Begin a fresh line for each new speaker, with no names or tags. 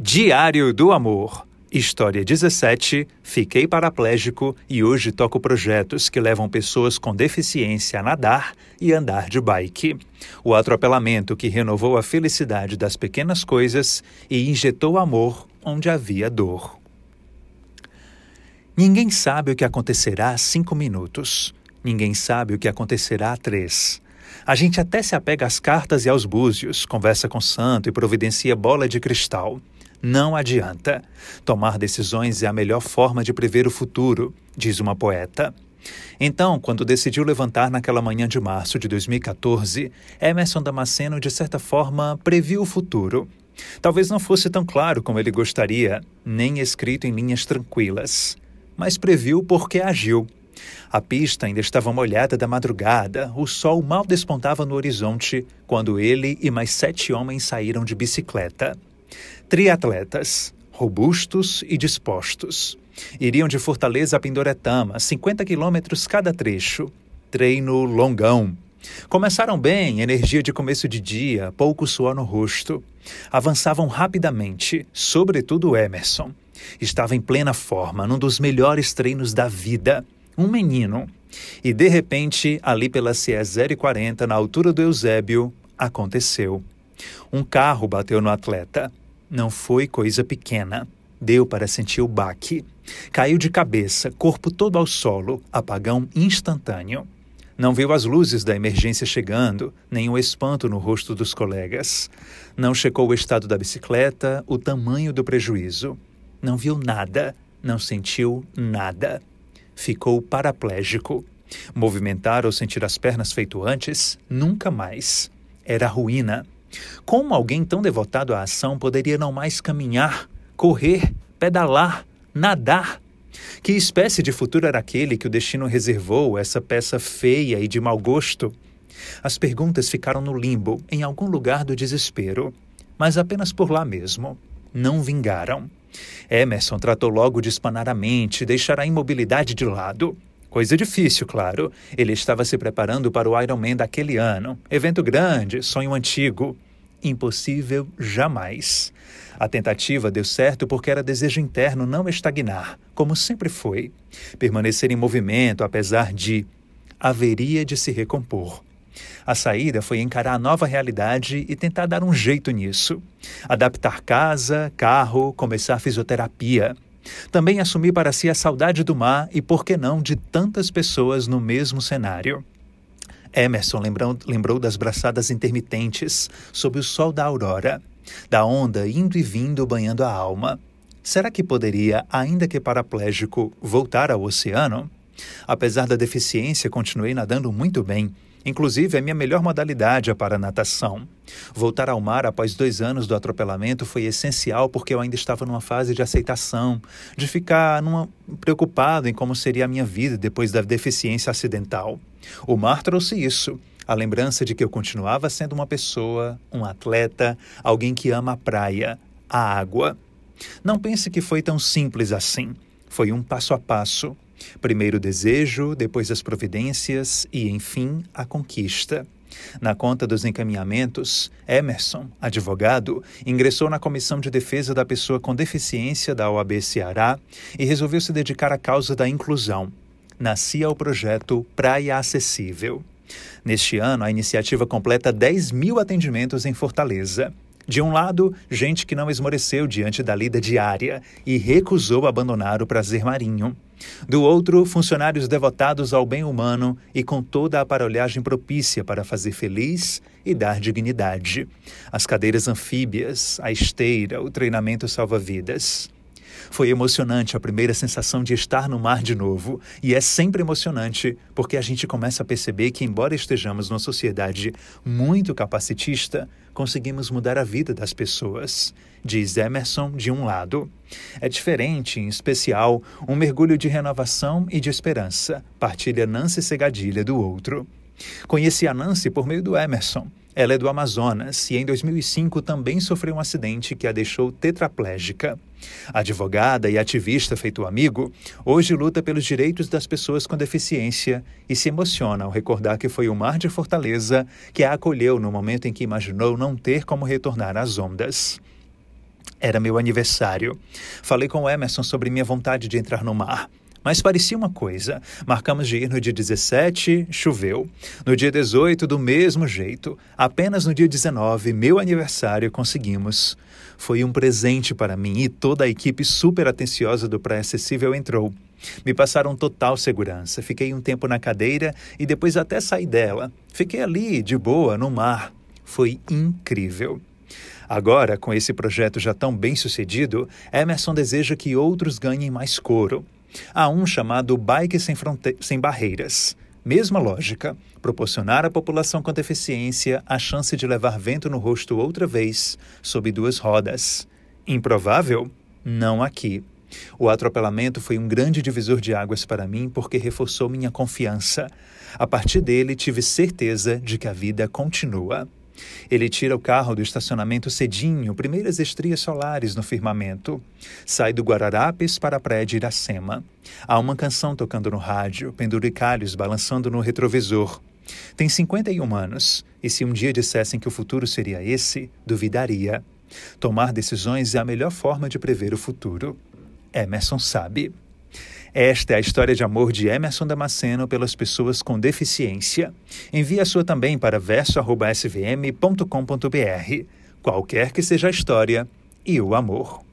Diário do Amor. História 17. Fiquei paraplégico e hoje toco projetos que levam pessoas com deficiência a nadar e andar de bike. O atropelamento que renovou a felicidade das pequenas coisas e injetou amor onde havia dor. Ninguém sabe o que acontecerá a cinco minutos. Ninguém sabe o que acontecerá a três. A gente até se apega às cartas e aos búzios, conversa com santo e providencia bola de cristal. Não adianta. Tomar decisões é a melhor forma de prever o futuro, diz uma poeta. Então, quando decidiu levantar naquela manhã de março de 2014, Emerson Damasceno, de certa forma, previu o futuro. Talvez não fosse tão claro como ele gostaria, nem escrito em linhas tranquilas. Mas previu porque agiu. A pista ainda estava molhada da madrugada, o sol mal despontava no horizonte quando ele e mais sete homens saíram de bicicleta. Triatletas, robustos e dispostos. Iriam de Fortaleza a Pindoretama, 50 quilômetros cada trecho. Treino longão. Começaram bem, energia de começo de dia, pouco suor no rosto. Avançavam rapidamente, sobretudo Emerson. Estava em plena forma, num dos melhores treinos da vida. Um menino. E de repente, ali pela CE 040, na altura do Eusébio, aconteceu. Um carro bateu no atleta. Não foi coisa pequena. Deu para sentir o baque. Caiu de cabeça, corpo todo ao solo, apagão instantâneo. Não viu as luzes da emergência chegando, nem o espanto no rosto dos colegas. Não checou o estado da bicicleta, o tamanho do prejuízo. Não viu nada, não sentiu nada. Ficou paraplégico. Movimentar ou sentir as pernas feito antes, nunca mais. Era ruína. Como alguém tão devotado à ação poderia não mais caminhar, correr, pedalar, nadar? Que espécie de futuro era aquele que o destino reservou essa peça feia e de mau gosto? As perguntas ficaram no limbo, em algum lugar do desespero, mas apenas por lá mesmo. Não vingaram. Emerson tratou logo de espanar a mente, deixar a imobilidade de lado. Coisa difícil, claro. Ele estava se preparando para o Ironman daquele ano. Evento grande, sonho antigo. Impossível jamais. A tentativa deu certo porque era desejo interno não estagnar, como sempre foi. Permanecer em movimento, apesar de. haveria de se recompor. A saída foi encarar a nova realidade e tentar dar um jeito nisso. Adaptar casa, carro, começar fisioterapia. Também assumir para si a saudade do mar e, por que não, de tantas pessoas no mesmo cenário. Emerson lembrou, lembrou das braçadas intermitentes sob o sol da aurora, da onda indo e vindo banhando a alma. Será que poderia, ainda que paraplégico, voltar ao oceano? Apesar da deficiência, continuei nadando muito bem Inclusive, a minha melhor modalidade é para natação. Voltar ao mar após dois anos do atropelamento foi essencial porque eu ainda estava numa fase de aceitação, de ficar numa, preocupado em como seria a minha vida depois da deficiência acidental. O mar trouxe isso. A lembrança de que eu continuava sendo uma pessoa, um atleta, alguém que ama a praia, a água. Não pense que foi tão simples assim. Foi um passo a passo, Primeiro o desejo, depois as providências e, enfim, a conquista. Na conta dos encaminhamentos, Emerson, advogado, ingressou na Comissão de Defesa da Pessoa com Deficiência da OAB Ceará e resolveu se dedicar à causa da inclusão. Nascia o projeto Praia Acessível. Neste ano, a iniciativa completa 10 mil atendimentos em Fortaleza. De um lado, gente que não esmoreceu diante da lida diária e recusou abandonar o prazer marinho. Do outro, funcionários devotados ao bem humano e com toda a aparelhagem propícia para fazer feliz e dar dignidade. As cadeiras anfíbias, a esteira, o treinamento salva-vidas. Foi emocionante a primeira sensação de estar no mar de novo, e é sempre emocionante porque a gente começa a perceber que, embora estejamos numa sociedade muito capacitista, conseguimos mudar a vida das pessoas. Diz Emerson, de um lado. É diferente, em especial, um mergulho de renovação e de esperança, partilha Nancy Segadilha do outro. Conheci a Nancy por meio do Emerson. Ela é do Amazonas e em 2005 também sofreu um acidente que a deixou tetraplégica. Advogada e ativista feito amigo, hoje luta pelos direitos das pessoas com deficiência e se emociona ao recordar que foi o mar de Fortaleza que a acolheu no momento em que imaginou não ter como retornar às ondas. Era meu aniversário. Falei com Emerson sobre minha vontade de entrar no mar. Mas parecia uma coisa. Marcamos de ir no dia 17, choveu. No dia 18, do mesmo jeito. Apenas no dia 19, meu aniversário, conseguimos. Foi um presente para mim e toda a equipe super atenciosa do Pré-Acessível entrou. Me passaram total segurança. Fiquei um tempo na cadeira e depois até saí dela. Fiquei ali, de boa, no mar. Foi incrível. Agora, com esse projeto já tão bem sucedido, Emerson deseja que outros ganhem mais coro. Há um chamado Bike Sem, Fronte Sem Barreiras. Mesma lógica, proporcionar à população com deficiência a chance de levar vento no rosto outra vez, sob duas rodas. Improvável? Não aqui. O atropelamento foi um grande divisor de águas para mim porque reforçou minha confiança. A partir dele, tive certeza de que a vida continua. Ele tira o carro do estacionamento cedinho, primeiras estrias solares no firmamento. Sai do Guararapes para a praia de Iracema. Há uma canção tocando no rádio, penduricalhos balançando no retrovisor. Tem 51 anos, e se um dia dissessem que o futuro seria esse, duvidaria. Tomar decisões é a melhor forma de prever o futuro. Emerson sabe. Esta é a história de amor de Emerson Damasceno pelas pessoas com deficiência. Envie a sua também para verso.svm.com.br. Qualquer que seja a história e o amor.